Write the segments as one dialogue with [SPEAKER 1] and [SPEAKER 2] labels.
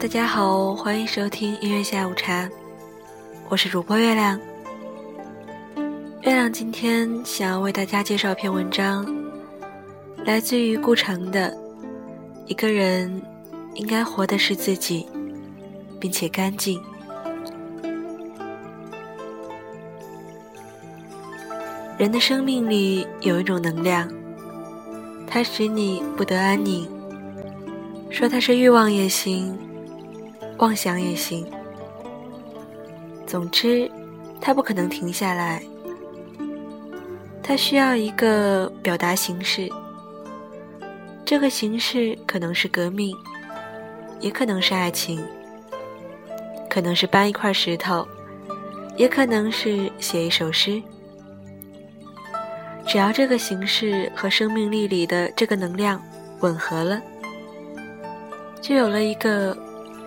[SPEAKER 1] 大家好，欢迎收听音乐下午茶，我是主播月亮。月亮今天想要为大家介绍一篇文章，来自于顾城的《一个人应该活的是自己，并且干净》。人的生命里有一种能量，它使你不得安宁。说它是欲望也行，妄想也行。总之，它不可能停下来。它需要一个表达形式。这个形式可能是革命，也可能是爱情，可能是搬一块石头，也可能是写一首诗。只要这个形式和生命力里的这个能量吻合了，就有了一个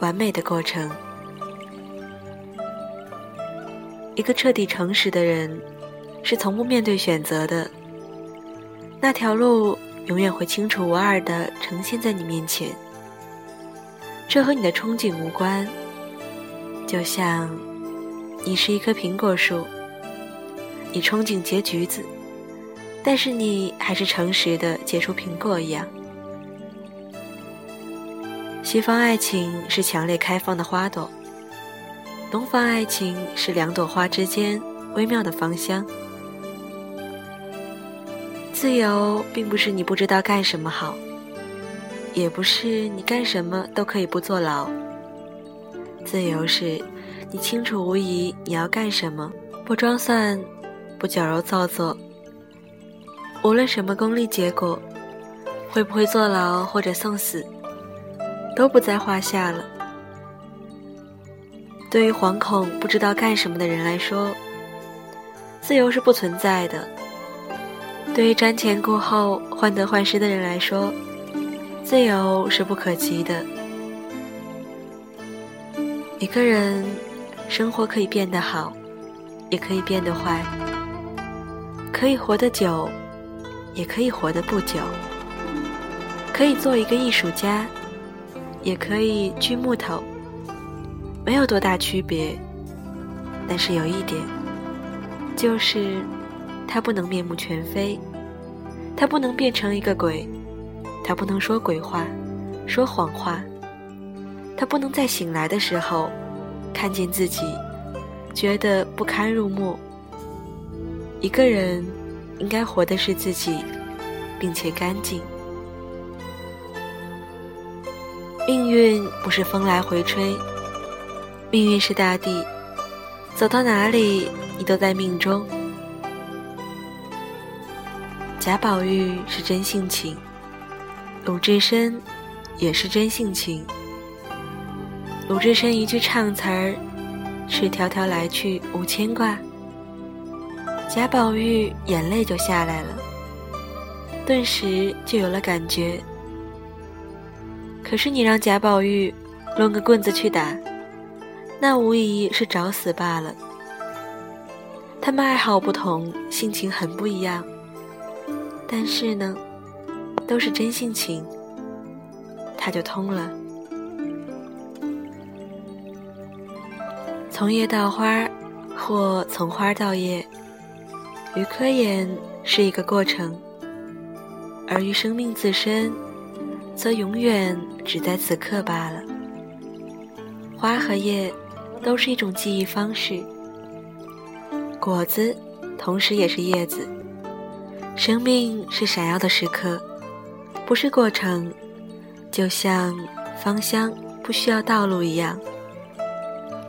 [SPEAKER 1] 完美的过程。一个彻底诚实的人，是从不面对选择的。那条路永远会清楚无二的呈现在你面前。这和你的憧憬无关。就像你是一棵苹果树，你憧憬结橘子。但是你还是诚实的结出苹果一样。西方爱情是强烈开放的花朵，东方爱情是两朵花之间微妙的芳香。自由并不是你不知道干什么好，也不是你干什么都可以不坐牢。自由是你清楚无疑你要干什么，不装蒜，不矫揉造作。无论什么功利结果，会不会坐牢或者送死，都不在话下了。对于惶恐不知道干什么的人来说，自由是不存在的；对于瞻前顾后、患得患失的人来说，自由是不可及的。一个人生活可以变得好，也可以变得坏，可以活得久。也可以活得不久，可以做一个艺术家，也可以锯木头，没有多大区别。但是有一点，就是他不能面目全非，他不能变成一个鬼，他不能说鬼话，说谎话，他不能在醒来的时候看见自己，觉得不堪入目。一个人。应该活的是自己，并且干净。命运不是风来回吹，命运是大地，走到哪里你都在命中。贾宝玉是真性情，鲁智深也是真性情。鲁智深一句唱词儿，是迢迢来去无牵挂。贾宝玉眼泪就下来了，顿时就有了感觉。可是你让贾宝玉抡个棍子去打，那无疑是找死罢了。他们爱好不同，性情很不一样，但是呢，都是真性情，他就通了。从叶到花，或从花到叶。于科研是一个过程，而于生命自身，则永远只在此刻罢了。花和叶都是一种记忆方式，果子同时也是叶子。生命是闪耀的时刻，不是过程，就像芳香不需要道路一样。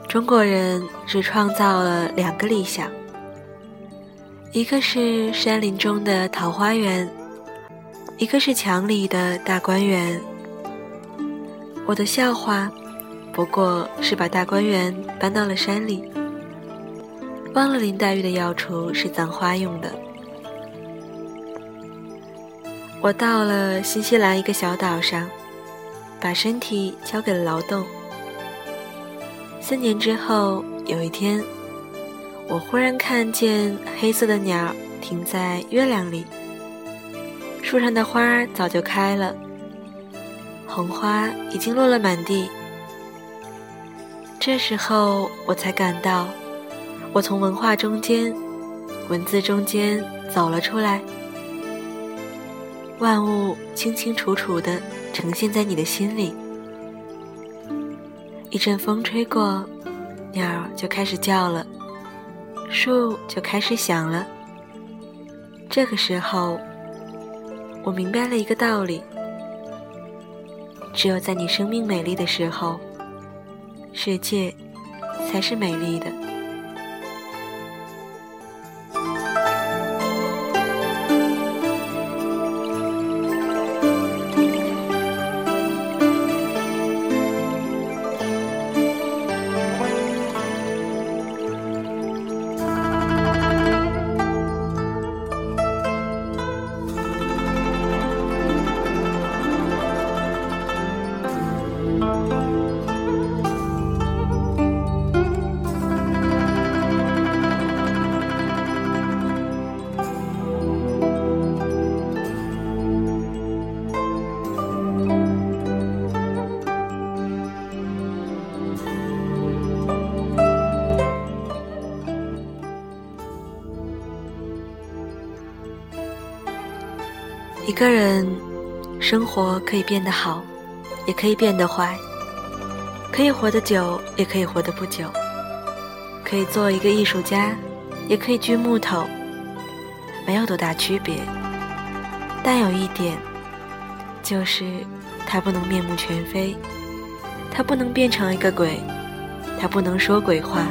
[SPEAKER 1] 中国人只创造了两个理想。一个是山林中的桃花源，一个是墙里的大观园。我的笑话，不过是把大观园搬到了山里，忘了林黛玉的药橱是葬花用的。我到了新西兰一个小岛上，把身体交给了劳动。四年之后，有一天。我忽然看见黑色的鸟停在月亮里，树上的花早就开了，红花已经落了满地，这时候我才感到，我从文化中间、文字中间走了出来。万物清清楚楚地呈现在你的心里。一阵风吹过，鸟儿就开始叫了，树就开始响了。这个时候，我明白了一个道理：只有在你生命美丽的时候，世界才是美丽的。一个人生活可以变得好，也可以变得坏，可以活得久，也可以活得不久，可以做一个艺术家，也可以锯木头，没有多大区别。但有一点，就是他不能面目全非，他不能变成一个鬼，他不能说鬼话，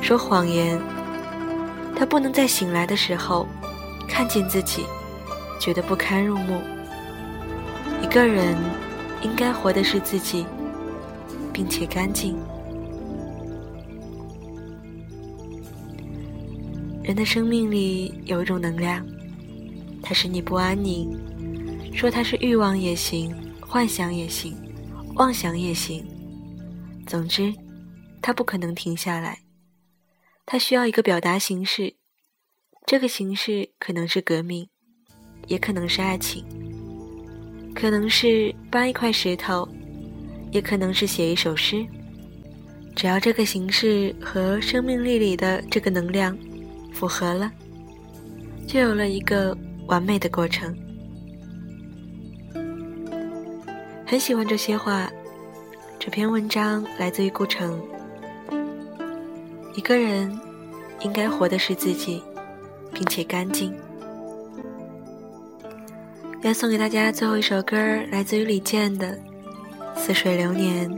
[SPEAKER 1] 说谎言，他不能在醒来的时候看见自己。觉得不堪入目。一个人应该活的是自己，并且干净。人的生命里有一种能量，它使你不安宁。说它是欲望也行，幻想也行，妄想也行。总之，它不可能停下来。它需要一个表达形式，这个形式可能是革命。也可能是爱情，可能是搬一块石头，也可能是写一首诗。只要这个形式和生命力里的这个能量符合了，就有了一个完美的过程。很喜欢这些话。这篇文章来自于顾城。一个人应该活的是自己，并且干净。要送给大家最后一首歌，来自于李健的《似水流年》。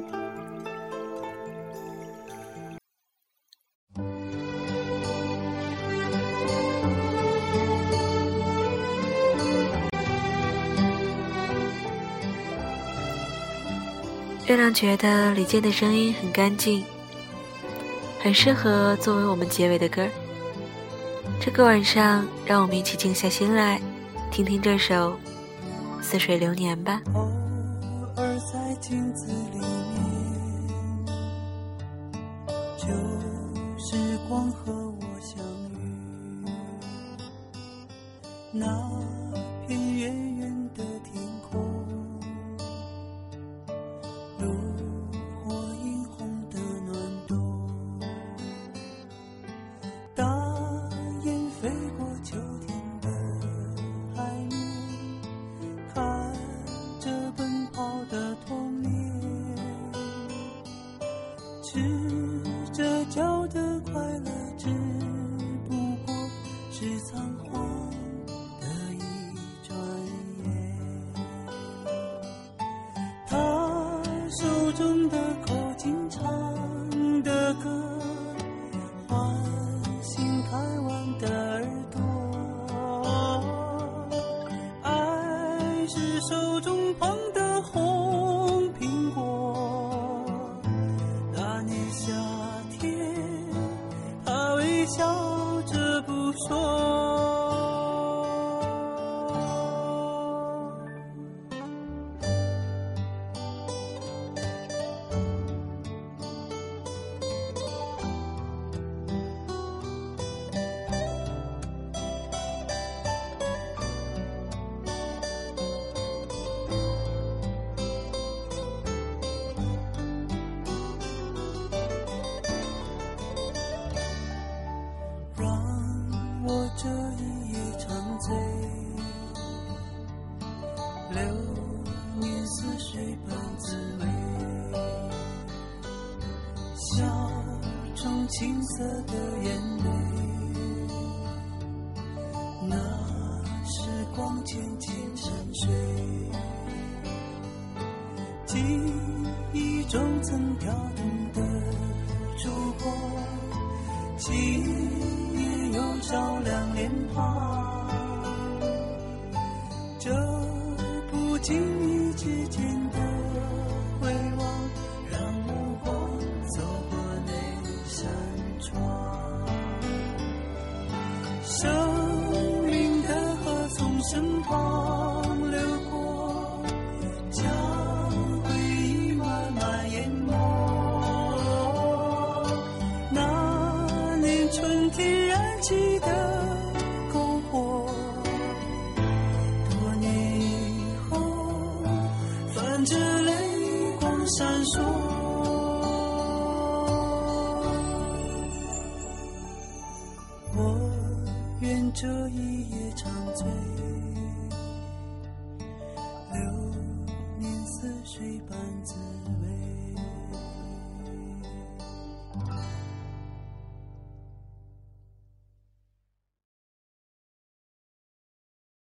[SPEAKER 1] 月亮觉得李健的声音很干净，很适合作为我们结尾的歌。这个晚上，让我们一起静下心来，听听这首。似水流年吧。
[SPEAKER 2] 偶尔在镜子里面，旧时光和我相遇。那快乐只不过是仓皇的一转眼他手中的口琴唱的歌唤醒贪玩的耳朵爱是手中捧的红苹果。corazón. 流年似水般滋味。笑中青涩的眼泪，那时光渐渐沉睡，记忆中曾跳动的烛火，今夜又照亮脸庞。光流过将回忆慢慢淹没那年春天燃起的篝火多年以后泛着泪光闪烁我愿这一夜长醉。